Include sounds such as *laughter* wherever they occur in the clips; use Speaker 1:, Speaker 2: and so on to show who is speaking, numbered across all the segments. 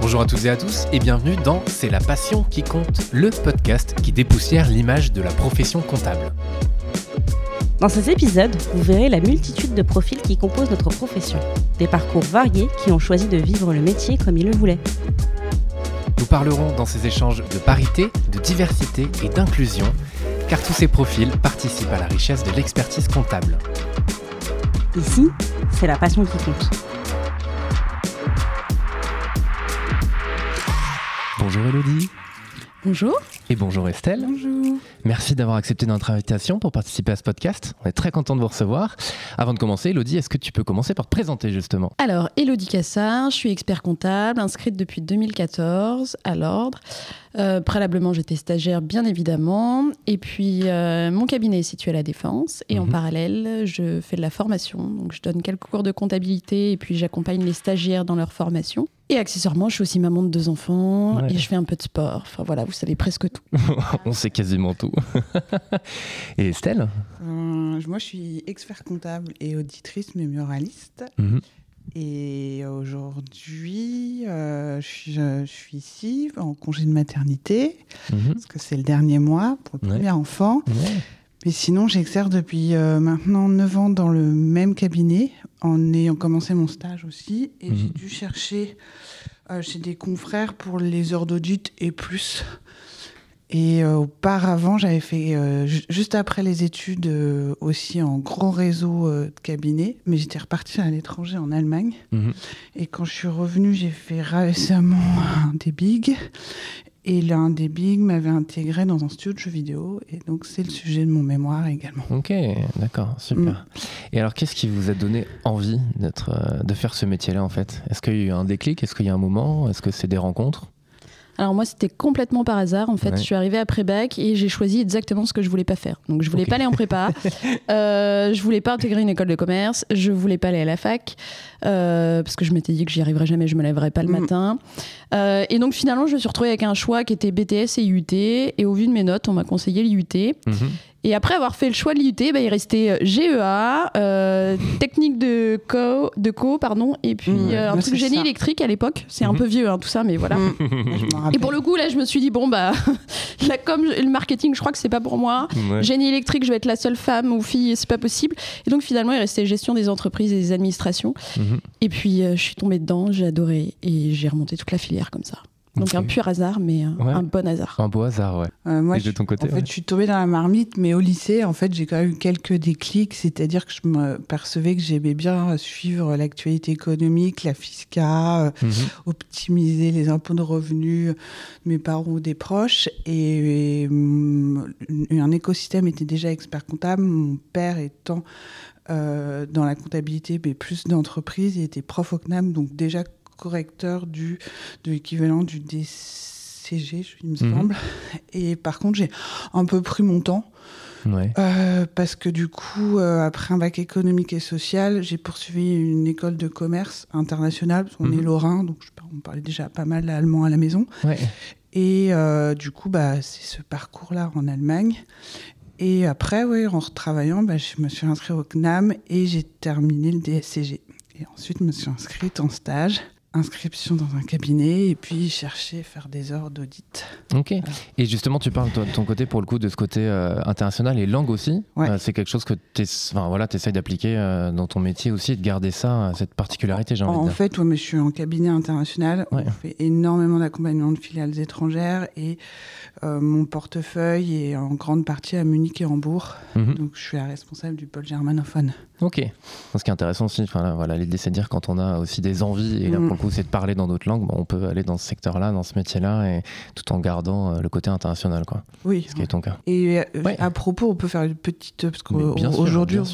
Speaker 1: Bonjour à toutes et à tous et bienvenue dans C'est la passion qui compte, le podcast qui dépoussière l'image de la profession comptable.
Speaker 2: Dans ces épisodes, vous verrez la multitude de profils qui composent notre profession, des parcours variés qui ont choisi de vivre le métier comme ils le voulaient.
Speaker 1: Nous parlerons dans ces échanges de parité, de diversité et d'inclusion, car tous ces profils participent à la richesse de l'expertise comptable.
Speaker 2: Ici, c'est la passion qui compte.
Speaker 1: Bonjour Elodie.
Speaker 3: Bonjour.
Speaker 1: Et bonjour Estelle.
Speaker 3: Bonjour.
Speaker 1: Merci d'avoir accepté notre invitation pour participer à ce podcast. On est très content de vous recevoir. Avant de commencer, Elodie, est-ce que tu peux commencer par te présenter justement?
Speaker 3: Alors, Elodie Cassard, je suis expert comptable, inscrite depuis 2014 à l'ordre. Euh, préalablement, j'étais stagiaire, bien évidemment. Et puis, euh, mon cabinet est situé à la Défense. Et en
Speaker 1: Mhm.
Speaker 3: parallèle, je fais de la formation. Donc, je donne quelques cours de comptabilité et puis j'accompagne les stagiaires dans leur formation. Et accessoirement, je suis aussi maman de deux enfants
Speaker 1: Ouais.
Speaker 3: et je fais un peu de sport. Enfin, voilà, vous savez presque tout. *laughs*
Speaker 1: On sait quasiment tout. *laughs* et Estelle?
Speaker 4: Euh, moi, je suis expert comptable et auditrice mémoraliste.
Speaker 1: Mhm.
Speaker 4: Et aujourd'hui, euh, je, suis, je suis ici en congé de maternité,
Speaker 1: Mhm.
Speaker 4: parce que c'est le dernier mois pour le
Speaker 1: Ouais.
Speaker 4: premier enfant.
Speaker 1: Ouais.
Speaker 4: Mais sinon, j'exerce depuis euh, maintenant 9 ans dans le même cabinet, en ayant commencé mon stage aussi. Et j'ai
Speaker 1: Mhm.
Speaker 4: dû chercher euh, chez des confrères pour les heures d'audit et plus. Et euh, auparavant, j'avais fait, ju- juste après les études, aussi en gros réseau de cabinets. Mais j'étais repartie à l'étranger, en Allemagne.
Speaker 1: Mhm.
Speaker 4: Et quand je suis revenue, j'ai fait récemment un des bigs. Et l'un des bigs m'avait intégré dans un studio de jeux vidéo. Et donc, c'est le sujet de mon mémoire également.
Speaker 1: Ok, d'accord, super. Et alors, qu'est-ce qui vous a donné envie d'être, euh, de faire ce métier-là en fait? Est-ce qu'il y a eu un déclic? Est-ce qu'il y a un moment? Est-ce que c'est des rencontres?
Speaker 3: Alors moi, c'était complètement par hasard. En fait,
Speaker 1: Ouais.
Speaker 3: je suis arrivée après bac et j'ai choisi exactement ce que je voulais pas faire. Donc, je voulais pas aller en prépa. *laughs* euh, je voulais pas intégrer une école de commerce. Je voulais pas aller à la fac euh, parce que je m'étais dit que j'y arriverais jamais. Je me lèverais pas le
Speaker 4: Mm.
Speaker 3: matin. Euh, et donc, finalement, je me suis retrouvée avec un choix qui était BTS et IUT. Et au vu de mes notes, on m'a conseillé l'IUT.
Speaker 1: Mhm.
Speaker 3: Et après avoir fait le choix de l'IUT, bah, il restait euh, GEA, euh, technique de co, de co, pardon, et puis
Speaker 4: Mmh,
Speaker 3: euh, un truc génie
Speaker 4: ça.
Speaker 3: électrique à l'époque. C'est un
Speaker 1: Mhm.
Speaker 3: peu vieux, hein, tout ça, mais voilà. *laughs*
Speaker 4: Mm. M'en
Speaker 3: Et pour le coup, là, je me suis dit, bon, bah, *laughs* la com le marketing, je crois que c'est pas pour moi.
Speaker 1: Ouais.
Speaker 3: Génie électrique, je vais être la seule femme ou fille, c'est pas possible. Et donc, finalement, il restait gestion des entreprises et des administrations. Et puis, euh, je suis tombée dedans, j'ai adoré, et j'ai remonté toute la filière comme ça. Donc, un pur hasard, mais un,
Speaker 1: Ouais.
Speaker 3: un bon hasard.
Speaker 1: Un beau hasard, ouais.
Speaker 4: Euh, moi,
Speaker 1: Et de
Speaker 4: je-
Speaker 1: ton côté,
Speaker 4: en
Speaker 1: ouais.
Speaker 4: fait, je suis tombée dans la marmite, mais au lycée, en fait, j'ai quand même eu quelques déclics. C'est-à-dire que je me percevais que j'aimais bien suivre l'actualité économique, la fisca, euh,
Speaker 1: Mhm.
Speaker 4: optimiser les impôts de revenus de mes parents ou des proches. Et, et, hum, un écosystème était déjà expert comptable. Mon père étant euh, dans la comptabilité, mais plus d'entreprise, il était prof au CNAM, donc déjà correcteur du, de l'équivalent du DCG, il me
Speaker 1: Mhm.
Speaker 4: semble. Et par contre, j'ai un peu pris mon temps.
Speaker 1: Ouais.
Speaker 4: Euh, parce que du coup, euh, après un bac économique et social, j'ai poursuivi une école de commerce internationale. parce qu'on
Speaker 1: Mhm.
Speaker 4: est lorrain, donc je, on parlait déjà pas mal allemand à la maison.
Speaker 1: Ouais.
Speaker 4: Et euh, du coup, bah, c'est ce parcours-là en Allemagne. Et après, ouais, en retravaillant, bah, je me suis inscrite au CNAM et j'ai terminé le DSCG. Et ensuite, je me suis inscrite en stage. Inscription dans un cabinet et puis chercher faire des heures d'audit.
Speaker 1: Ok. Et justement, tu parles de ton côté, pour le coup, de ce côté euh, international et langue aussi.
Speaker 4: Ouais.
Speaker 1: Euh, c'est quelque chose que tu enfin, voilà, essayes d'appliquer euh, dans ton métier aussi, de garder ça, cette particularité, j'ai envie
Speaker 4: En
Speaker 1: de dire.
Speaker 4: fait, ouais, mais je suis en cabinet international.
Speaker 1: Ouais.
Speaker 4: On fait énormément d'accompagnement de filiales étrangères et mon portefeuille est en grande partie à Munich et Hambourg.
Speaker 1: Mhm.
Speaker 4: Donc, je suis la responsable du pôle germanophone.
Speaker 1: Ok. Ce qui est intéressant aussi, enfin, là, voilà, l'idée c'est de dire quand on a aussi des envies, et là
Speaker 4: Mm.
Speaker 1: pour le coup c'est de parler dans d'autres langues, bon, on peut aller dans ce secteur-là, dans ce métier-là, et tout en gardant euh, le côté international, quoi.
Speaker 4: Oui.
Speaker 1: Ce qui est ton cas.
Speaker 4: Et euh,
Speaker 1: Ouais.
Speaker 4: à propos, on peut faire une petite. Parce
Speaker 1: bien sûr,
Speaker 4: qu'aujourd'hui, on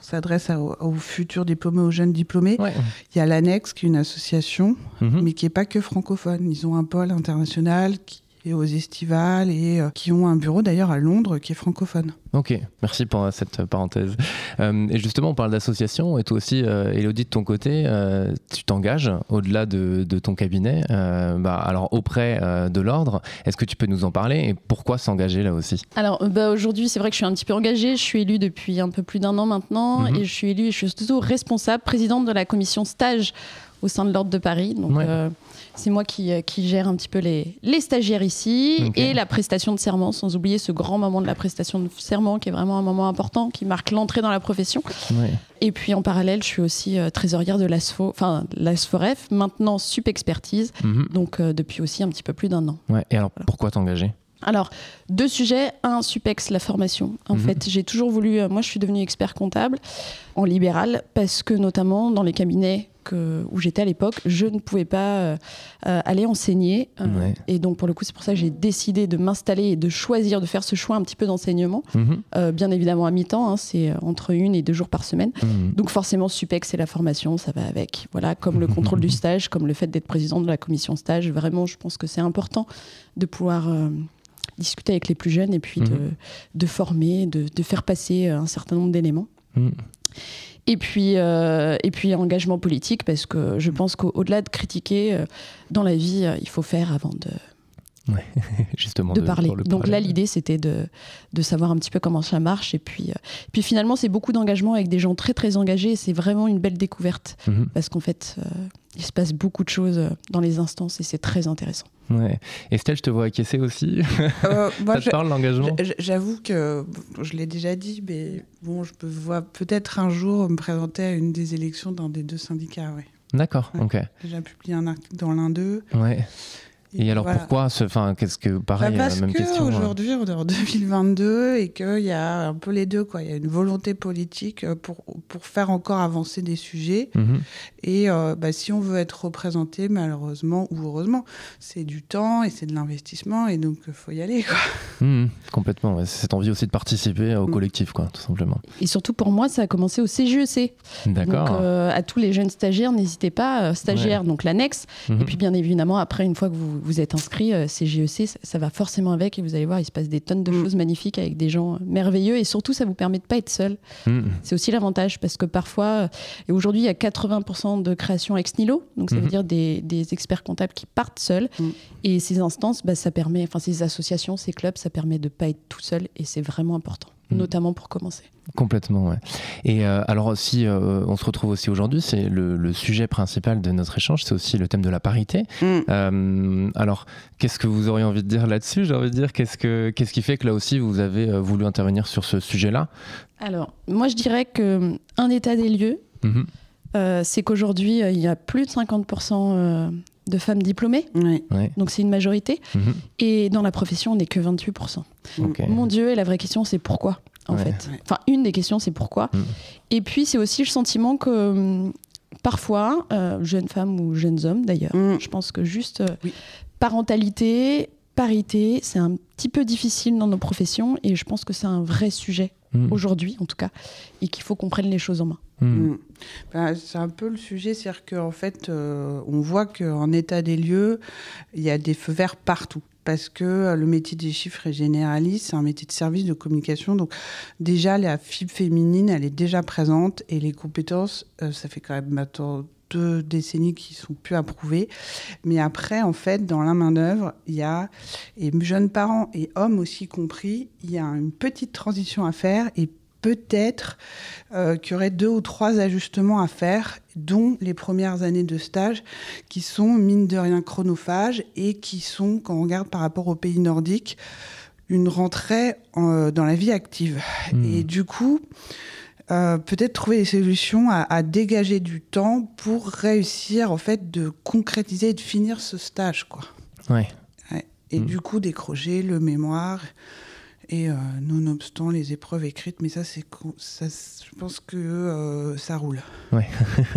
Speaker 4: s'adresse aux, futurs diplômés, aux jeunes diplômés.
Speaker 1: Ouais.
Speaker 4: Il y a l'Annex, qui est une association,
Speaker 1: Mhm.
Speaker 4: mais qui n'est pas que francophone. Ils ont un pôle international qui et aux estivales et qui ont un bureau d'ailleurs à Londres qui est francophone.
Speaker 1: Ok, merci pour cette parenthèse. et justement, on parle d'association et toi aussi, Elodie, de ton côté, tu t'engages au-delà de, ton cabinet, bah, alors auprès de l'ordre. Est-ce que tu peux nous en parler et pourquoi s'engager là aussi?
Speaker 3: Alors bah, aujourd'hui, c'est vrai que je suis un petit peu engagée. Je suis élue depuis un peu plus d'un an maintenant mhm. et je suis élue, je suis surtout responsable, présidente de la commission stage au sein de l'Ordre de Paris. Donc, euh, c'est moi qui, euh, qui, gère un petit peu les, les stagiaires ici et la prestation de serment, sans oublier ce grand moment de la prestation de serment qui est vraiment un moment important, qui marque l'entrée dans la profession. Et puis en parallèle, je suis aussi euh, trésorière de l'ASFO, enfin l'ASFOREF, maintenant SUP Expertise, mhm. donc depuis aussi un petit peu plus d'un an.
Speaker 1: Ouais. Et alors pourquoi t'engager?
Speaker 3: Alors, deux sujets. Un, SUPEX, la formation. En mhm. fait, j'ai toujours voulu. Euh, moi, je suis devenue expert comptable en libéral parce que, notamment, dans les cabinets où j'étais à l'époque, je ne pouvais pas euh, euh, aller enseigner. Et donc, pour le coup, c'est pour ça que j'ai décidé de m'installer et de choisir, de faire ce choix un petit peu d'enseignement. Mhm. bien évidemment, à mi-temps, hein, c'est entre une et deux jours par semaine. Mhm. Donc, forcément, SUPEX, c'est la formation, ça va avec. Voilà, comme le *laughs* contrôle du stage, comme le fait d'être président de la commission stage. Vraiment, je pense que c'est important de pouvoir discuter avec les plus jeunes et puis de, mhm. de, former, de, de, faire passer un certain nombre d'éléments. Et puis, euh, et puis engagement politique, parce que je pense qu'au-delà de critiquer, euh, dans la vie, euh, il faut faire avant de, *laughs*
Speaker 1: justement
Speaker 3: de, parler. Donc là, l'idée, c'était de, de, savoir un petit peu comment ça marche. Et puis, puis finalement, c'est beaucoup d'engagement avec des gens très, très engagés. C'est vraiment une belle découverte. Mhm. Parce qu'en fait, il se passe beaucoup de choses dans les instances et c'est très intéressant.
Speaker 1: Ouais. Estelle, je te vois acquiescer aussi. *laughs* Euh, ça te parle l'engagement?
Speaker 4: J'avoue que je l'ai déjà dit, mais bon, je peux voir peut-être un jour me présenter à une des élections dans des deux syndicats. Ouais.
Speaker 1: D'accord, ok.
Speaker 4: J'ai publié un article dans l'un d'eux.
Speaker 1: Ouais. Et, alors pourquoi Enfin, qu'est-ce que pareil,
Speaker 4: bah parce
Speaker 1: même
Speaker 4: que
Speaker 1: question.
Speaker 4: Aujourd'hui, on est en *laughs* 2022 et qu'il y a un peu les deux. Quoi. Il y a une volonté politique euh, pour, pour faire encore avancer des sujets. Mhm. Et euh, bah, si on veut être représenté, malheureusement ou heureusement, c'est du temps et c'est de l'investissement et donc il faut y aller. Quoi.
Speaker 1: Mhm, complètement. C'est cette envie aussi de participer au mm. collectif, quoi, tout simplement.
Speaker 3: Et surtout pour moi, ça a commencé au CGEC.
Speaker 1: E D'accord.
Speaker 3: Donc euh, à tous les jeunes stagiaires, n'hésitez pas, stagiaires, donc l'annexe. Mhm. Et puis bien évidemment, après, une fois que vous vous êtes inscrit, euh, CGEC, ça, va forcément avec et vous allez voir, il se passe des tonnes de mm. choses magnifiques avec des gens merveilleux et surtout, ça vous permet de pas être seul. Mm. C'est aussi l'avantage parce que parfois, euh, et aujourd'hui, il y a 80% de création ex nihilo, donc ça veut mm-hmm. dire des, experts comptables qui partent seuls. Mm. Et ces instances, bah, ça permet, enfin ces associations, ces clubs, ça permet de pas être tout seul et c'est vraiment important. Mm. notamment pour commencer.
Speaker 1: Complètement, ouais. Et euh, alors aussi, euh, on se retrouve aussi aujourd'hui, c'est le, sujet principal de notre échange, c'est aussi le thème de la parité. Mm. Euh, alors, qu'est-ce que vous auriez envie de dire là-dessus? J'ai envie de dire, qu'est-ce, que, qu'est-ce qui fait que là aussi, vous avez voulu intervenir sur ce sujet-là?
Speaker 3: Alors, moi, je dirais qu'un état des lieux, mm-hmm. c'est qu'aujourd'hui, il y a plus de 50% de femmes diplômées. Donc c'est une majorité. Mhm. Et dans la profession, on n'est que 28%. Mon Dieu, et la vraie question, c'est pourquoi, en fait. Enfin, une des questions, c'est pourquoi. Mhm. Et puis, c'est aussi le sentiment que hum, parfois, euh, jeunes femmes ou jeunes hommes d'ailleurs, mhm. je pense que juste euh, parentalité, parité, c'est un petit peu difficile dans nos professions et je pense que c'est un vrai sujet aujourd'hui, en tout cas, et qu'il faut qu'on prenne les choses en main.
Speaker 4: Hmm. Hmm. Bah, c'est un peu le sujet, c'est-à-dire qu'en fait, euh, on voit qu'en état des lieux, il y a des feux verts partout. Parce que euh, le métier des chiffres est généraliste, c'est un métier de service de communication. Donc, déjà, la fibre féminine, elle est déjà présente et les compétences, euh, ça fait quand même maintenant deux décennies qui sont plus approuvées. Mais après, en fait, dans la main-d'œuvre, il y a, et jeunes parents et hommes aussi compris, il y a une petite transition à faire et peut-être euh, qu'il y aurait deux ou trois ajustements à faire, dont les premières années de stage, qui sont mine de rien chronophages et qui sont, quand on regarde par rapport aux pays nordiques, une rentrée dans la vie active. Hmm. Et du coup, euh, peut-être trouver des solutions à, dégager du temps pour réussir en fait de concrétiser et de finir ce stage quoi.
Speaker 1: Ouais.
Speaker 4: Et
Speaker 1: Hmm.
Speaker 4: du coup décrocher le mémoire et euh, nonobstant les épreuves écrites, mais ça, c'est, ça, je pense que euh, ça roule.
Speaker 1: Ouais.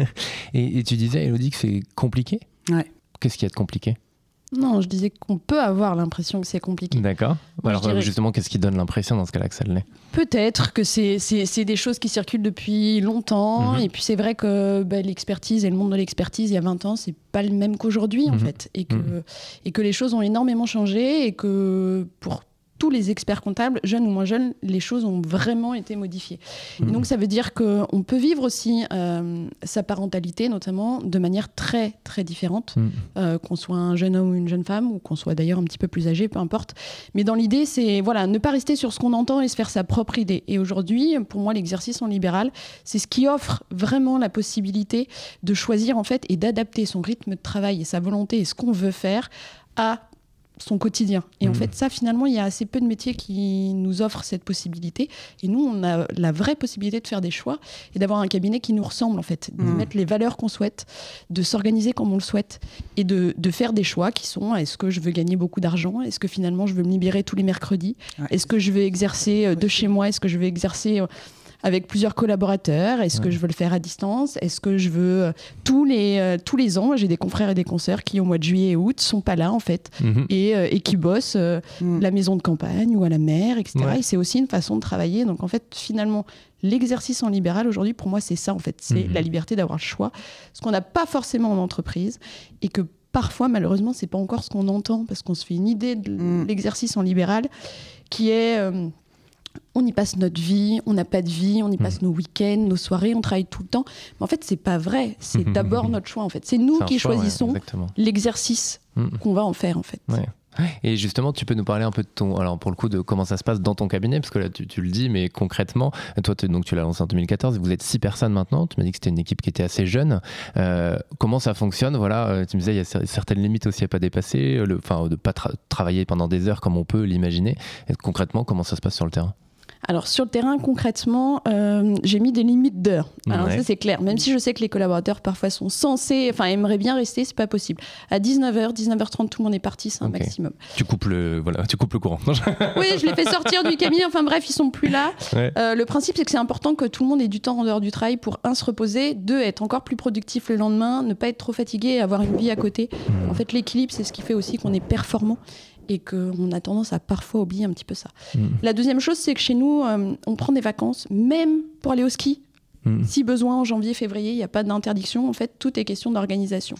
Speaker 1: *laughs* et, et, tu disais, Elodie, que c'est compliqué?
Speaker 4: Ouais.
Speaker 1: Qu'est-ce qui est compliqué
Speaker 3: Non, je disais qu'on peut avoir l'impression que c'est compliqué.
Speaker 1: D'accord. Alors justement, qu'est-ce qui donne l'impression dans ce cas-là que ça l'est?
Speaker 3: Peut-être que c'est des choses qui circulent depuis longtemps. Mhm. Et puis c'est vrai que bah, l'expertise et le monde de l'expertise il y a 20 ans, c'est pas le même qu'aujourd'hui en mhm. fait. Et que, mhm. et que les choses ont énormément changé et que pour tous les experts comptables, jeunes ou moins jeunes, les choses ont vraiment été modifiées. Et donc ça veut dire qu'on peut vivre aussi euh, sa parentalité, notamment, de manière très très différente, mm. euh, qu'on soit un jeune homme ou une jeune femme, ou qu'on soit d'ailleurs un petit peu plus âgé, peu importe. Mais dans l'idée, c'est voilà, ne pas rester sur ce qu'on entend et se faire sa propre idée. Et aujourd'hui, pour moi, l'exercice en libéral, c'est ce qui offre vraiment la possibilité de choisir en fait et d'adapter son rythme de travail et sa volonté et ce qu'on veut faire à son quotidien. Et en mmh. fait, ça, finalement, il y a assez peu de métiers qui nous offrent cette possibilité. Et nous, on a la vraie possibilité de faire des choix et d'avoir un cabinet qui nous ressemble, en fait, de mmh. mettre les valeurs qu'on souhaite, de s'organiser comme on le souhaite et de, faire des choix qui sont est-ce que je veux gagner beaucoup d'argent? Est-ce que finalement, je veux me libérer tous les mercredis? Est-ce que je veux exercer euh, de chez moi? Est-ce que je veux exercer euh, avec plusieurs collaborateurs Est-ce que je veux le faire à distance? Est-ce que je veux euh, tous les euh, tous les ans J'ai des confrères et des consoeurs qui au mois de juillet et août sont pas là en fait mhm. et, euh, et, qui bossent mm. la maison de campagne ou à la mer, etc. Et c'est aussi une façon de travailler. Donc en fait finalement l'exercice en libéral aujourd'hui pour moi c'est ça en fait, c'est mhm. la liberté d'avoir le choix, ce qu'on n'a pas forcément en entreprise et que parfois malheureusement c'est pas encore ce qu'on entend parce qu'on se fait une idée de mm. l'exercice en libéral qui est on y passe notre vie, on n'a pas de vie, on y passe hmm. nos week-ends, nos soirées, on travaille tout le temps. Mais en fait, c'est pas vrai. C'est d'abord *laughs* notre choix. En fait, c'est nous qui choisissons l'exercice hmm. qu'on va en faire. En fait.
Speaker 1: Et justement, tu peux nous parler un peu de ton, alors pour le coup, de comment ça se passe dans ton cabinet, parce que là, tu, le dis, mais concrètement, toi, donc tu l'as lancé en 2014, vous êtes six personnes maintenant. Tu m'as dit que c'était une équipe qui était assez jeune. Euh, comment ça fonctionne? Voilà, euh, tu me disais, il y a certaines limites aussi à pas dépasser, enfin, de pas travailler pendant des heures comme on peut l'imaginer. Concrètement, comment ça se passe sur le terrain?
Speaker 3: Alors sur le terrain, concrètement, euh, j'ai mis des limites d'heures. Alors ça c'est clair. Même si je sais que les collaborateurs parfois sont censés, enfin aimeraient bien rester, c'est pas possible. À 19h, 19h30, tout le monde est parti, c'est un maximum.
Speaker 1: Tu coupes le, voilà, tu coupes le courant. *laughs*
Speaker 3: oui, je les fais sortir du cabinet. Enfin bref, ils sont plus là. Euh, le principe c'est que c'est important que tout le monde ait du temps en dehors du travail pour un se reposer, deux être encore plus productif le lendemain, ne pas être trop fatigué, et avoir une vie à côté. Hmm. En fait, l'équilibre c'est ce qui fait aussi qu'on est performant et qu'on a tendance à parfois oublier un petit peu ça. Mm. La deuxième chose, c'est que chez nous, euh, on prend des vacances, même pour aller au ski. Mm. Si besoin, en janvier, février, il n'y a pas d'interdiction. En fait, tout est question d'organisation.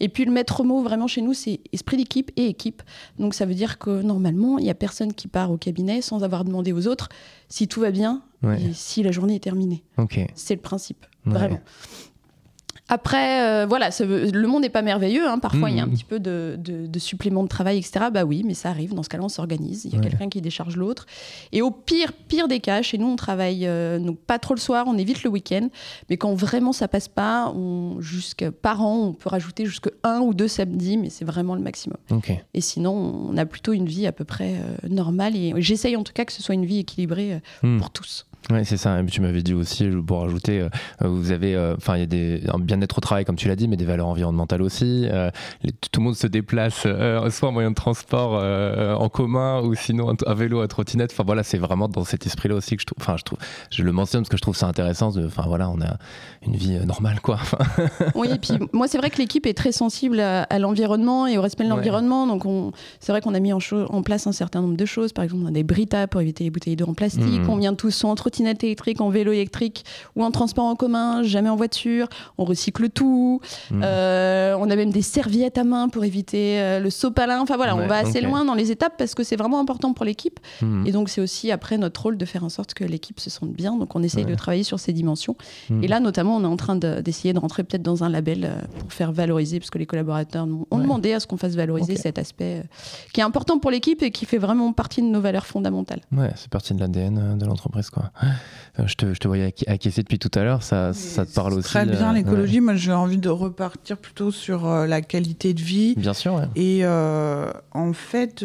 Speaker 3: Et puis, le maître mot, vraiment, chez nous, c'est esprit d'équipe et équipe. Donc, ça veut dire que normalement, il n'y a personne qui part au cabinet sans avoir demandé aux autres si tout va bien et si la journée est terminée. C'est le principe, vraiment. Après, euh, voilà, le monde n'est pas merveilleux. Hein. Parfois, il y a un mmh. petit peu de, de, supplément de travail, etc. Bah oui, mais ça arrive. Dans ce cas-là, on s'organise. Il y a quelqu'un qui décharge l'autre. Et au pire, pire des cas, chez nous, on travaille euh, pas trop le soir, on évite le week-end. Mais quand vraiment ça passe pas, on, jusqu'à par an, on peut rajouter jusqu'à un ou deux samedis, mais c'est vraiment le maximum. Et sinon, on a plutôt une vie à peu près euh, normale. Et j'essaye en tout cas que ce soit une vie équilibrée mmh. pour tous.
Speaker 1: Oui, c'est ça. tu m'avais dit aussi, pour rajouter, euh, vous avez, euh, enfin, il y a des, un bien-être au travail, comme tu l'as dit, mais des valeurs environnementales aussi. Euh, tout le monde se déplace, soit en moyen de transport en commun, ou sinon à vélo, à trottinette. Enfin, voilà, c'est vraiment dans cet esprit-là aussi que je trouve, enfin, je trouve, je le mentionne parce que je trouve ça intéressant. Enfin, voilà, on a une vie normale, quoi. *laughs*
Speaker 3: oui, et puis moi, c'est vrai que l'équipe est très sensible à, l'environnement et au respect de l'environnement. Donc, c'est vrai qu'on a mis en, en, place un certain nombre de choses. Par exemple, on a des Brita pour éviter les bouteilles d'eau en plastique. Mmh. On vient tous en trottinette électrique, en vélo électrique ou en transport en commun, jamais en voiture. On recycle tout. Mmh. Euh, on a même des serviettes à main pour éviter euh, le sopalin. Enfin voilà, on va assez loin dans les étapes parce que c'est vraiment important pour l'équipe. Mmh. Et donc c'est aussi après notre rôle de faire en sorte que l'équipe se sente bien. Donc on essaye de travailler sur ces dimensions. Mmh. Et là notamment, on est en train d'essayer de, rentrer peut-être dans un label euh, pour faire valoriser, parce que les collaborateurs ont demandé à ce qu'on fasse valoriser cet aspect qui est important pour l'équipe et qui fait vraiment partie de nos valeurs fondamentales.
Speaker 1: Ouais, c'est partie de l'ADN de l'entreprise quoi. Euh, je te, je te voyais acquiescer depuis tout à l'heure, ça, ça te parle aussi.
Speaker 4: Très bien, euh, l'écologie. Moi, j'ai envie de repartir plutôt sur euh, la qualité de vie.
Speaker 1: Bien sûr, ouais.
Speaker 4: Et en fait,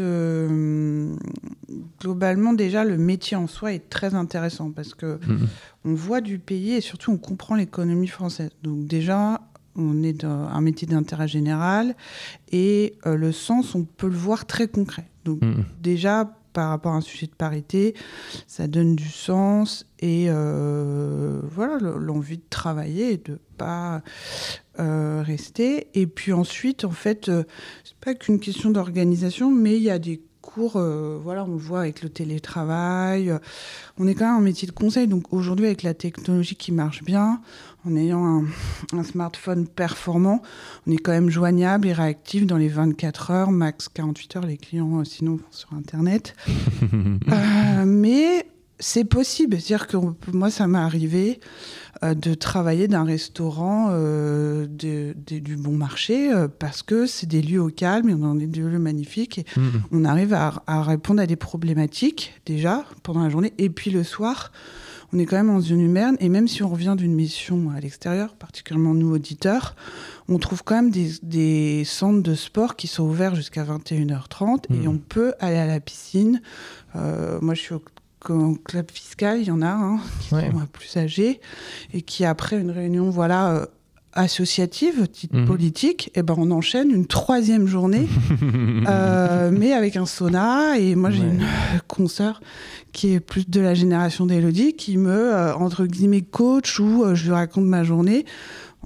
Speaker 4: globalement, déjà, le métier en soi est très intéressant parce que mm-hmm. on voit du pays et surtout on comprend l'économie française. Donc déjà, on est dans un métier d'intérêt général et le sens, on peut le voir très concret. Donc mm-hmm. déjà, par rapport à un sujet de parité, ça donne du sens et euh, voilà l'envie de travailler et de pas euh, rester. Et puis ensuite, en fait, euh, c'est pas qu'une question d'organisation, mais il y a des cours, voilà, on voit avec le télétravail. on est quand même un métier de conseil, donc aujourd'hui avec la technologie qui marche bien, en ayant un, smartphone performant, on est quand même joignable et réactif dans les 24 heures, max 48 heures, les clients euh, sinon sur Internet. *laughs* Euh, mais c'est possible, c'est-à-dire que moi ça m'est arrivé euh, de travailler d'un restaurant du bon marché parce que c'est des lieux au calme et on a des lieux magnifiques et mm-hmm. on arrive à, à, répondre à des problématiques déjà pendant la journée et puis le soir on est quand même en zone humaine, et même si on revient d'une mission à l'extérieur, particulièrement nous auditeurs, on trouve quand même des, centres de sport qui sont ouverts jusqu'à 21h30 et mmh. on peut aller à la piscine. Euh, moi, je suis au club fiscal, il y en a un qui sont plus âgés et qui après une réunion, voilà. Associative, titre mmh. politique, et eh ben on enchaîne une troisième journée, *laughs* euh, mais avec un sauna. Et moi, j'ai une consoeur qui est plus de la génération d'Elodie, qui me, euh, entre guillemets, coach ou euh, je lui raconte ma journée.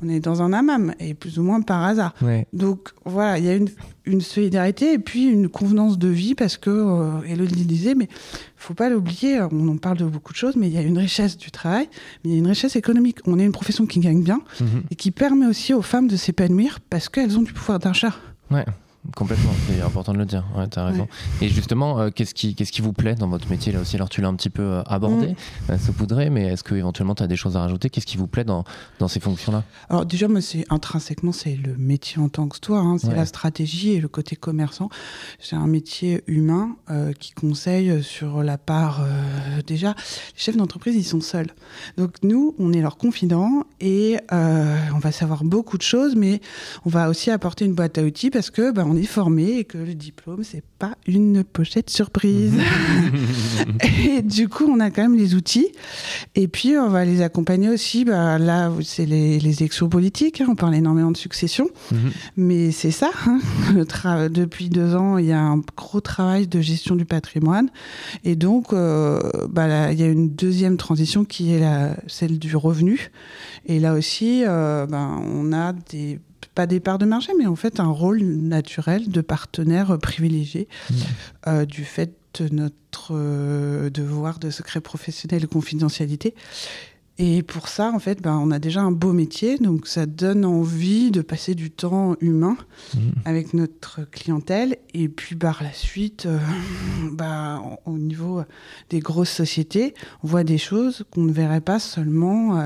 Speaker 4: On est dans un amam, et plus ou moins par hasard. Donc voilà, il y a une, une, solidarité et puis une convenance de vie, parce que euh, Elodie disait, mais faut pas l'oublier, on en parle de beaucoup de choses, mais il y a une richesse du travail, mais il y a une richesse économique. On est une profession qui gagne bien mhm. et qui permet aussi aux femmes de s'épanouir parce qu'elles ont du pouvoir d'achat.
Speaker 1: Ouais. Complètement, c'est important de le dire. Ouais, tu as raison. Et justement, euh, qu'est-ce qui, qu'est-ce qui vous plaît dans votre métier là aussi? Alors, tu l'as un petit peu euh, abordé, mm. euh, saupoudré, mais est-ce que éventuellement tu as des choses à rajouter? Qu'est-ce qui vous plaît dans, dans ces fonctions-là?
Speaker 4: Alors, déjà, moi, c'est intrinsèquement, c'est le métier en tant que toi. Hein, c'est la stratégie et le côté commerçant. C'est un métier humain qui conseille sur la part. déjà, les chefs d'entreprise, ils sont seuls. Donc, nous, on est leurs confidents et on va savoir beaucoup de choses, mais on va aussi apporter une boîte à outils parce que ben, on est formé et que le diplôme, c'est pas une pochette surprise. *laughs* et du coup, on a quand même les outils. Et puis, on va les accompagner aussi. Bah, là, c'est les, les politiques. Hein. on parle énormément de succession. Mhm. Mais c'est ça. Hein. Depuis deux ans, il y a un gros travail de gestion du patrimoine. Et donc, euh, bah, il y a une deuxième transition qui est la, celle du revenu. Et là aussi, euh, ben, on a des pas des parts de marché, mais en fait un rôle naturel de partenaire privilégié mmh. euh, du fait de notre euh, devoir de secret professionnel et confidentialité. Et pour ça, en fait, ben, on a déjà un beau métier, donc ça donne envie de passer du temps humain mmh. avec notre clientèle. Et puis, par la suite, euh, *laughs* bah, au niveau des grosses sociétés, on voit des choses qu'on ne verrait pas seulement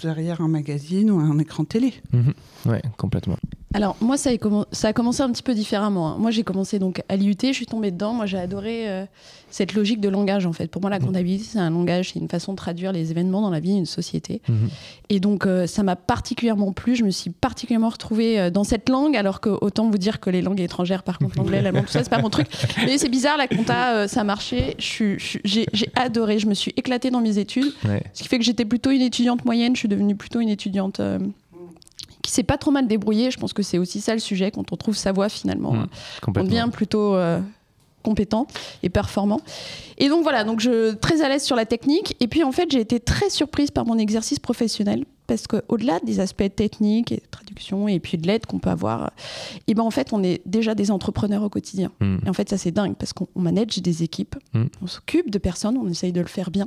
Speaker 4: derrière un magazine ou un écran télé.
Speaker 1: Mhm. Oui, complètement.
Speaker 3: Alors moi ça a, commencé un petit peu différemment. Hein. Moi j'ai commencé donc à l'IUT, je suis tombée dedans. Moi j'ai adoré euh, cette logique de langage en fait. Pour moi la mhm. comptabilité c'est un langage, c'est une façon de traduire les événements dans la vie d'une société. Mhm. Et donc euh, ça m'a particulièrement plu. Je me suis particulièrement retrouvée euh, dans cette langue alors que autant vous dire que les langues étrangères par contre l'anglais, l'allemand, tout ça c'est pas mon truc. *laughs* Mais c'est bizarre la compta ça marchait. J'ai adoré. Je me suis éclatée dans mes études. Ce qui fait que j'étais plutôt une étudiante moyenne. Je suis devenue plutôt une étudiante qui s'est pas trop mal débrouillé. Je pense que c'est aussi ça le sujet quand on trouve sa voix finalement. Mmh, on devient plutôt euh, compétent et performant. Et donc voilà, donc je très à l'aise sur la technique. Et puis en fait, j'ai été très surprise par mon exercice professionnel parce qu'au-delà des aspects techniques et de traduction et puis de l'aide qu'on peut avoir, et eh ben en fait, on est déjà des entrepreneurs au quotidien. Hmm. Et en fait, ça c'est dingue parce qu'on manage des équipes, hmm. on s'occupe de personnes, on essaye de le faire bien,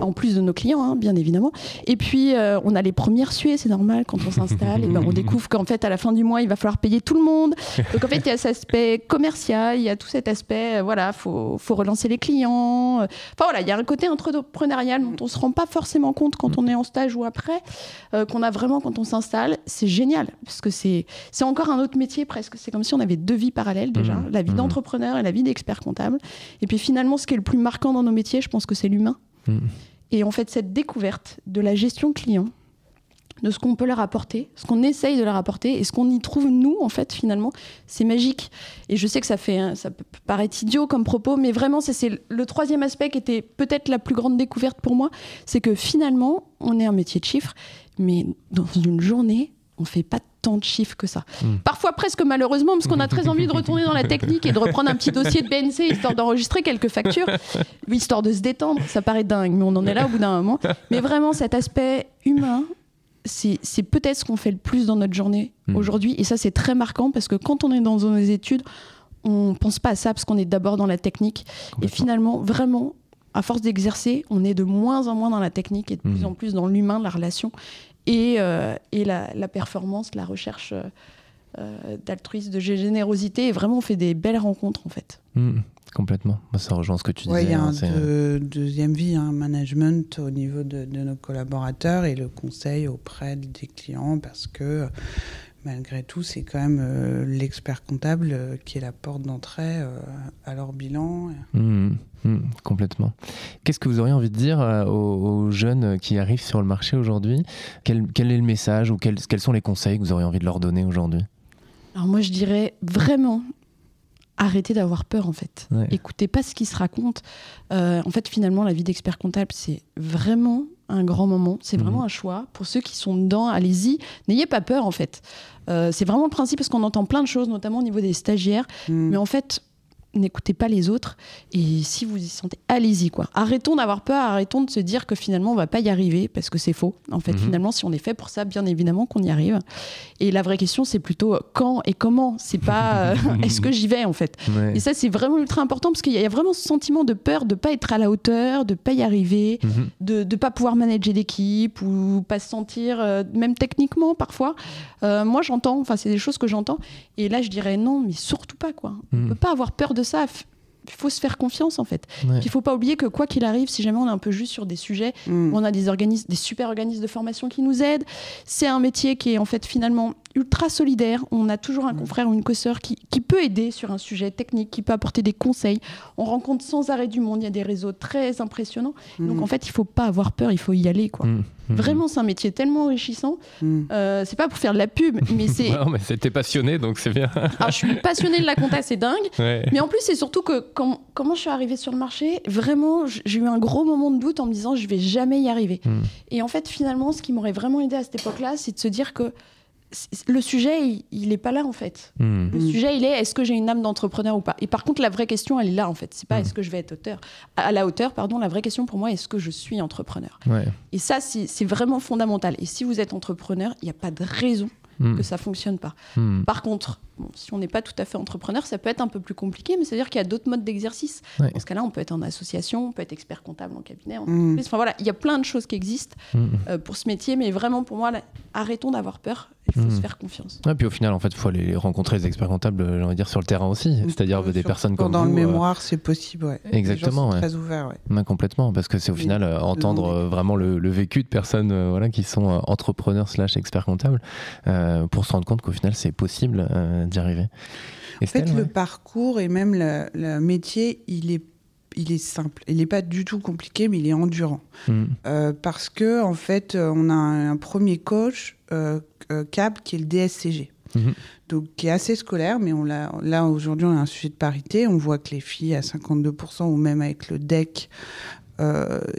Speaker 3: en plus de nos clients, hein, bien évidemment. Et puis, euh, on a les premières suées, c'est normal quand on s'installe, *laughs* et ben on découvre qu'en fait, à la fin du mois, il va falloir payer tout le monde. Donc en fait, il y a cet aspect commercial, il y a tout cet aspect, euh, voilà, faut, faut relancer les clients. Enfin voilà, il y a un côté entrepreneurial dont on se rend pas forcément compte quand on est en stage ou après. Euh, qu'on a vraiment quand on s'installe, c'est génial parce que c'est c'est encore un autre métier presque. C'est comme si on avait deux vies parallèles déjà, mmh. la vie mmh. d'entrepreneur et la vie d'expert comptable. Et puis finalement, ce qui est le plus marquant dans nos métiers, je pense que c'est l'humain. Mmh. Et en fait, cette découverte de la gestion client, de ce qu'on peut leur apporter, ce qu'on essaye de leur apporter et ce qu'on y trouve nous en fait finalement, c'est magique. Et je sais que ça fait, ça peut paraître idiot comme propos, mais vraiment c'est le troisième aspect qui était peut-être la plus grande découverte pour moi, c'est que finalement on est un métier de chiffres, mais dans une journée on fait pas tant de chiffres que ça. Hmm. Parfois presque malheureusement, parce qu'on a très envie de retourner dans la technique et de reprendre un petit dossier de BNC histoire d'enregistrer quelques factures, histoire de se détendre. Ça paraît dingue, mais on en est là au bout d'un moment. Mais vraiment, cet aspect humain, c'est peut-être ce qu'on fait le plus dans notre journée hmm. aujourd'hui. Et ça, c'est très marquant parce que quand on est dans nos études, on pense pas à ça parce qu'on est d'abord dans la technique. Et finalement, vraiment, à force d'exercer, on est de moins en moins dans la technique et de plus hmm. en plus dans l'humain, la relation et, euh, et la, performance, la recherche euh, d'altruisme, de générosité. Et vraiment, on fait des belles rencontres en fait.
Speaker 1: Hmm. Complètement. Ça rejoint ce que tu disais.
Speaker 4: Il y a un hein, deuxième vie, un management au niveau de, nos collaborateurs et le conseil auprès des clients parce que malgré tout, c'est quand même euh, l'expert comptable euh, qui est la porte d'entrée euh, à leur bilan.
Speaker 1: Mmh, mmh, complètement. Qu'est-ce que vous auriez envie de dire aux, jeunes qui arrivent sur le marché aujourd'hui? Quel, quel, est le message ou quels, quels sont les conseils que vous auriez envie de leur donner aujourd'hui?
Speaker 3: Alors moi je dirais vraiment arrêtez d'avoir peur en fait. Écoutez pas ce qui se raconte. Euh, en fait, finalement, la vie d'expert comptable, c'est vraiment un grand moment. C'est vraiment mhm. un choix. Pour ceux qui sont dedans, allez-y. N'ayez pas peur en fait. Euh, c'est vraiment le principe parce qu'on entend plein de choses, notamment au niveau des stagiaires. Mhm. Mais en fait, n'écoutez pas les autres. Et si vous y sentez, allez-y quoi. Arrêtons d'avoir peur, arrêtons de se dire que finalement on va pas y arriver parce que c'est faux. En fait, mhm. finalement, si on est fait pour ça, bien évidemment qu'on y arrive. Et la vraie question, c'est plutôt quand et comment? C'est pas euh, *laughs* est-ce que j'y vais en fait? Et ça, c'est vraiment ultra important parce qu'il y a vraiment ce sentiment de peur de pas être à la hauteur, de pas y arriver, mhm. de ne pas pouvoir manager l'équipe ou pas se sentir, euh, même techniquement parfois. Euh, moi, j'entends. Enfin, c'est des choses que j'entends. Et là, je dirais non, mais surtout pas quoi. On mhm. peut pas avoir peur de ça. Il faut se faire confiance en fait. Il ne faut pas oublier que quoi qu'il arrive, si jamais on est un peu juste sur des sujets, mm. on a des organismes, des super organismes de formation qui nous aident. C'est un métier qui est en fait finalement ultra solidaire. On a toujours un mm. confrère ou une co-sœur qui, qui, peut aider sur un sujet technique, qui peut apporter des conseils. On rencontre sans arrêt du monde. Il y a des réseaux très impressionnants. Donc mm. en fait, il faut pas avoir peur. Il faut y aller quoi. Mhm. Vraiment, c'est un métier tellement enrichissant. Mm. Euh, c'est pas pour faire de la pub, mais c'est. *laughs*
Speaker 1: non, mais c'était passionné, donc c'est bien. *laughs*
Speaker 3: Alors, je suis passionnée de la compta, c'est dingue. *laughs* Mais en plus, c'est surtout que quand, comment je suis arrivée sur le marché, vraiment, j'ai eu un gros moment de doute en me disant, je vais jamais y arriver. Mm. Et en fait, finalement, ce qui m'aurait vraiment aidé à cette époque-là, c'est de se dire que le sujet, il n'est pas là en fait. Hmm. Le sujet, il est est-ce que j'ai une âme d'entrepreneur ou pas? Et par contre, la vraie question, elle est là en fait. C'est pas hmm. est-ce que je vais être auteur? À la hauteur, pardon. La vraie question pour moi, est-ce que je suis entrepreneur? Et ça, c'est vraiment fondamental. Et si vous êtes entrepreneur, il n'y a pas de raison Hmm. que ça fonctionne pas. Hmm. Par contre, si on n'est pas tout à fait entrepreneur, ça peut être un peu plus compliqué, mais c'est-à-dire qu'il y a d'autres modes d'exercice. Dans ce cas-là, on peut être en association, on peut être expert comptable en cabinet. Hmm. Enfin voilà, il y a plein de choses qui existent euh, pour ce métier, mais vraiment pour moi, arrêtons d'avoir peur. Il faut se faire confiance.
Speaker 1: Et puis au final, en fait, il faut aller rencontrer les experts comptables, j'ai envie de dire, sur le terrain aussi. C'est-à-dire des personnes comme
Speaker 4: dans
Speaker 1: vous.
Speaker 4: Dans le euh, mémoire, c'est possible, ouais.
Speaker 1: Exactement.
Speaker 4: Très ouvert,
Speaker 1: complètement, parce que c'est au final euh, entendre vraiment le, vécu de personnes voilà, qui sont entrepreneurs slash experts comptables pour se rendre compte au final, c'est possible euh, d'y arriver.
Speaker 4: en fait, le parcours et même le, métier, il est il est simple. Il n'est pas du tout compliqué, mais il est endurant. Hmm. Euh, parce que en fait, on a un, premier coach euh, CAB qui est le DSCG. Hmm. Donc, qui est assez scolaire, mais on là aujourd'hui on a un sujet de parité. On voit que les filles à 52% ou même avec le DEC,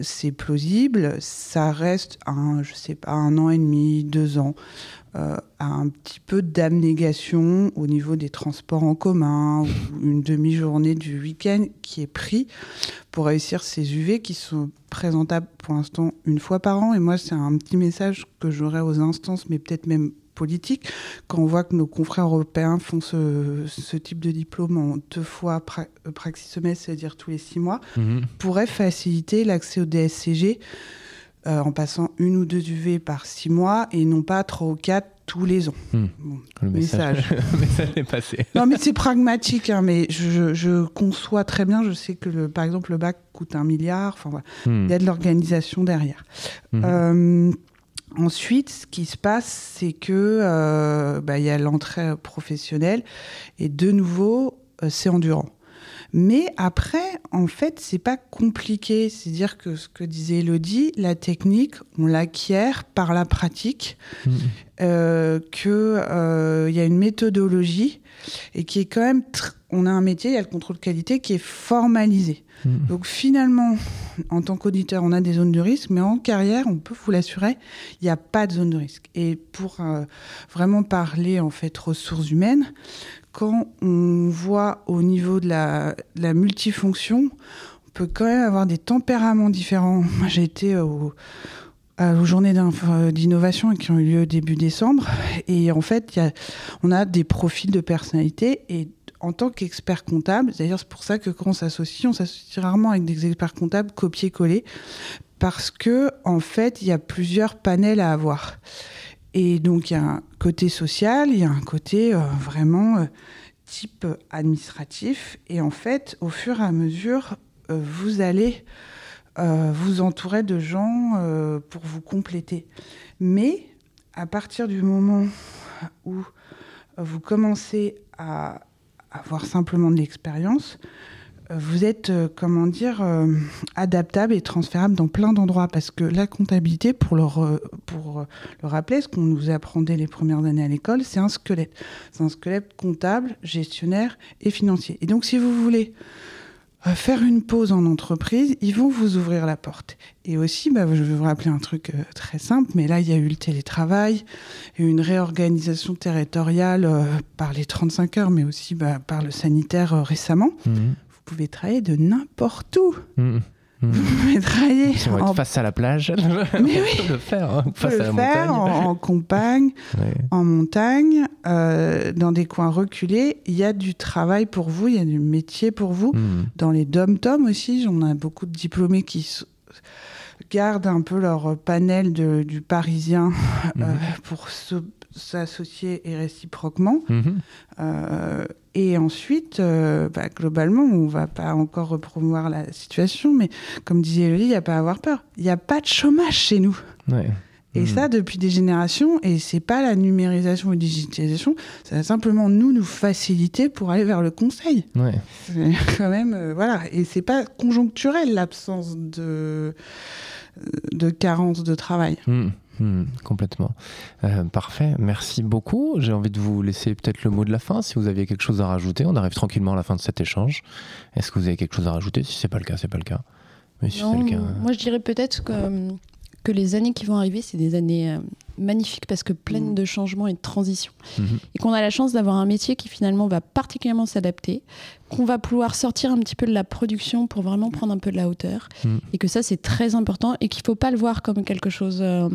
Speaker 4: c'est plausible. Ça reste un, je sais pas, un an et demi, deux ans. Euh, à un petit peu d'abnégation au niveau des transports en commun ou une demi-journée du week-end qui est pris pour réussir ces UV qui sont présentables pour l'instant une fois par an. Et moi, c'est un petit message que j'aurais aux instances, mais peut-être même politiques, quand on voit que nos confrères européens font ce, type de diplôme en deux fois euh, praxi semestre, c'est-à-dire tous les six mois, mhm. pourrait faciliter l'accès au DSCG euh, en passant une ou deux UV par six mois et non pas trois ou quatre tous les ans.
Speaker 1: Hmm. *laughs* le message, est passé.
Speaker 4: non, mais c'est pragmatique. Hein, mais je, conçois très bien. Je sais que, le, par exemple, le bac coûte un milliard. Enfin, voilà. Hmm. Il y a de l'organisation derrière. Hmm. Euh, ensuite, ce qui se passe, c'est que euh, bah, y a l'entrée professionnelle et de nouveau, c'est endurant. Mais après, en fait, c'est pas compliqué. C'est-à-dire que ce que disait Elodie, la technique, on l'acquiert par la pratique, mmh. euh, qu'il euh, y a une méthodologie et qui est quand même. On a un métier, il y a le contrôle qualité qui est formalisé. Mmh. Donc finalement, en tant qu'auditeur, on a des zones de risque, mais en carrière, on peut vous l'assurer, il n'y a pas de zone de risque. Et pour vraiment parler en fait ressources humaines, quand on voit au niveau de la, la multifonction, on peut quand même avoir des tempéraments différents. *laughs* Moi, j'ai été au, aux journées d'innovation qui ont eu lieu début décembre. Et en fait, y a, on a des profils de personnalité. Et en tant qu'expert comptable, d'ailleurs, c'est pour ça que quand on s'associe, on s'associe rarement avec des experts comptables copier-coller. Parce que, en fait, il y a plusieurs panels à avoir. Et donc, il y a un côté social, il y a un côté euh, vraiment euh, type administratif. Et en fait, au fur et à mesure, euh, vous allez vous entourer de gens pour vous compléter. Mais à partir du moment où vous commencez à avoir simplement de l'expérience, vous êtes, euh, comment dire, euh, adaptable et transférable dans plein d'endroits parce que la comptabilité, pour le, pour le rappeler, ce qu'on nous apprend les premières années à l'école, c'est un squelette. C'est un squelette comptable, gestionnaire et financier. Et donc, si vous voulez euh, faire une pause en entreprise, ils vont vous ouvrir la porte. Et aussi, bah, je vais vous rappeler un truc très simple, mais là, il y a eu le télétravail, une réorganisation territoriale par les 35 heures, mais aussi bah, par le sanitaire récemment. Mmh pouvez travailler de n'importe où. Mmh, mmh. Travailler
Speaker 1: en... face à la plage. *laughs*
Speaker 4: Mais oui.
Speaker 1: le faire hein,
Speaker 4: face à la faire montagne. En, campagne, en montagne, euh, dans des coins reculés. Il y a du travail pour vous, il y a du métier pour vous. Mmh. Dans les dom-tom aussi, j'en ai beaucoup de diplômés qui gardent un peu leur panel de, du parisien *laughs* euh, pour se s'associer et réciproquement. Mhm. Euh, et ensuite, euh, bah, globalement, on ne va pas encore repromouvoir la situation, mais comme disait Elodie, il n'y a pas à avoir peur. Il n'y a pas de chômage chez nous. Et mhm. ça, depuis des générations, et c'est pas la numérisation ou la digitalisation, ça va simplement nous nous faciliter pour aller vers le conseil. C'est *laughs* quand même, euh, voilà. Et c'est pas conjoncturel l'absence de, de carence de travail.
Speaker 1: Mhm. Hmm, complètement. Euh, parfait, merci beaucoup. J'ai envie de vous laisser peut-être le mot de la fin. Si vous aviez quelque chose à rajouter, on arrive tranquillement à la fin de cet échange. Est-ce que vous avez quelque chose à rajouter? Si c'est pas le cas, c'est pas le cas.
Speaker 3: Mais si le cas, Moi, je dirais peut-être que, que les années qui vont arriver, c'est des années euh, magnifiques parce que pleines hmm. de changements et de transitions. Mhm. Et qu'on a la chance d'avoir un métier qui finalement va particulièrement s'adapter, qu'on va pouvoir sortir un petit peu de la production pour vraiment prendre un peu de la hauteur. Hmm. Et que ça, c'est très important et qu'il ne faut pas le voir comme quelque chose... Euh,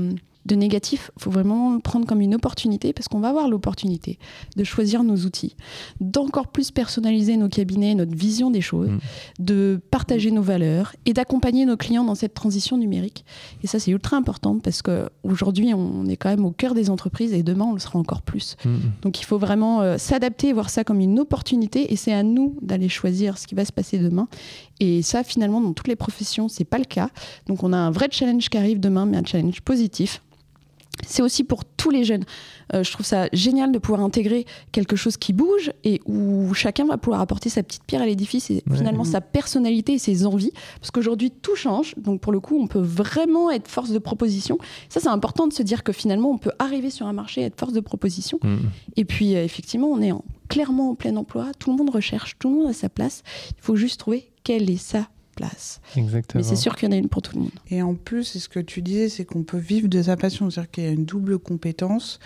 Speaker 3: de négatif, il faut vraiment le prendre comme une opportunité parce qu'on va avoir l'opportunité de choisir nos outils, d'encore plus personnaliser nos cabinets, notre vision des choses, mm. de partager nos valeurs et d'accompagner nos clients dans cette transition numérique. Et ça, c'est ultra important parce qu'aujourd'hui, on est quand même au cœur des entreprises et demain, on le sera encore plus. Mm. Donc, il faut vraiment euh, s'adapter et voir ça comme une opportunité et c'est à nous d'aller choisir ce qui va se passer demain. Et ça, finalement, dans toutes les professions, c'est pas le cas. Donc, on a un vrai challenge qui arrive demain, mais un challenge positif. C'est aussi pour tous les jeunes. Euh, je trouve ça génial de pouvoir intégrer quelque chose qui bouge et où chacun va pouvoir apporter sa petite pierre à l'édifice et finalement sa personnalité et ses envies. Parce qu'aujourd'hui, tout change. Donc, pour le coup, on peut vraiment être force de proposition. Ça, c'est important de se dire que finalement, on peut arriver sur un marché et être force de proposition. Mm. Et puis, euh, effectivement, on est clairement en plein emploi. Tout le monde recherche, tout le monde a sa place. Il faut juste trouver quelle est sa place.
Speaker 1: Exactement.
Speaker 3: Mais c'est sûr qu'il y en a une pour tout le monde.
Speaker 4: Et en plus, c'est ce que tu disais, c'est qu'on peut vivre de sa passion, c'est-à-dire qu'il y a une double compétence.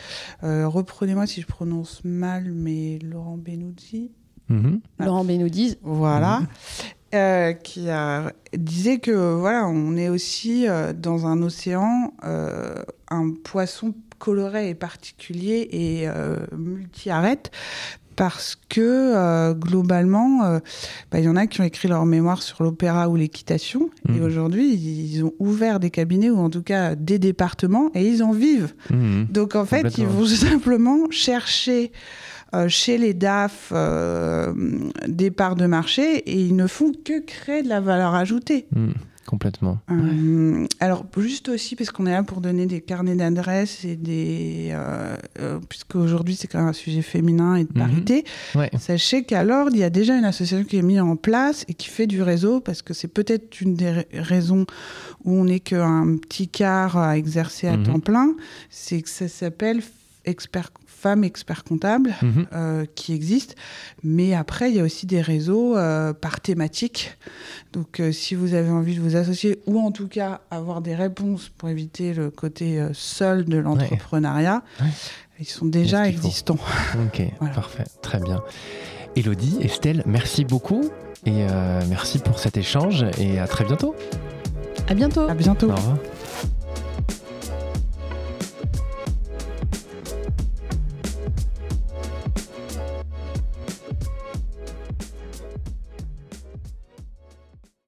Speaker 4: Euh, reprenez-moi si je prononce mal, mais Laurent Benoudi.
Speaker 3: Mm-hmm. Laurent Benoudi.
Speaker 4: Voilà. Mm-hmm. Euh, qui a, disait que voilà, on est aussi euh, dans un océan, un poisson coloré et particulier et multi-arrête parce que euh, globalement, euh, bah, il y en a qui ont écrit leur mémoire sur l'opéra ou l'équitation, et mmh. aujourd'hui, ils ont ouvert des cabinets ou en tout cas des départements, et ils en vivent. Mmh. Donc en fait, ils vont *laughs* simplement chercher euh, chez les DAF des parts de marché, et ils ne font que créer de la valeur ajoutée.
Speaker 1: Mmh. Complètement.
Speaker 4: Euh, alors, juste aussi, parce qu'on est là pour donner des carnets d'adresses et des. Euh, euh puisque aujourd'hui, c'est quand même un sujet féminin et de mhm. parité. Sachez qu'à l'ordre, il y a déjà une association qui est mise en place et qui fait du réseau, parce que c'est peut-être une des raisons où on n'est qu'un petit quart à exercer à mhm. temps plein. C'est que ça s'appelle experts femmes experts comptables
Speaker 1: Mhm.
Speaker 4: euh, qui existent. Mais après, il y a aussi des réseaux euh, par thématique. Donc, euh, si vous avez envie de vous associer ou en tout cas avoir des réponses pour éviter le côté euh, seul de l'entrepreneuriat,
Speaker 1: Ouais.
Speaker 4: ils sont déjà existants. *laughs*
Speaker 1: Ok,
Speaker 4: Voilà.
Speaker 1: parfait, très bien. Elodie, Estelle, merci beaucoup et euh, merci pour cet échange et à très bientôt.
Speaker 3: À bientôt.
Speaker 4: À bientôt.
Speaker 1: Au revoir.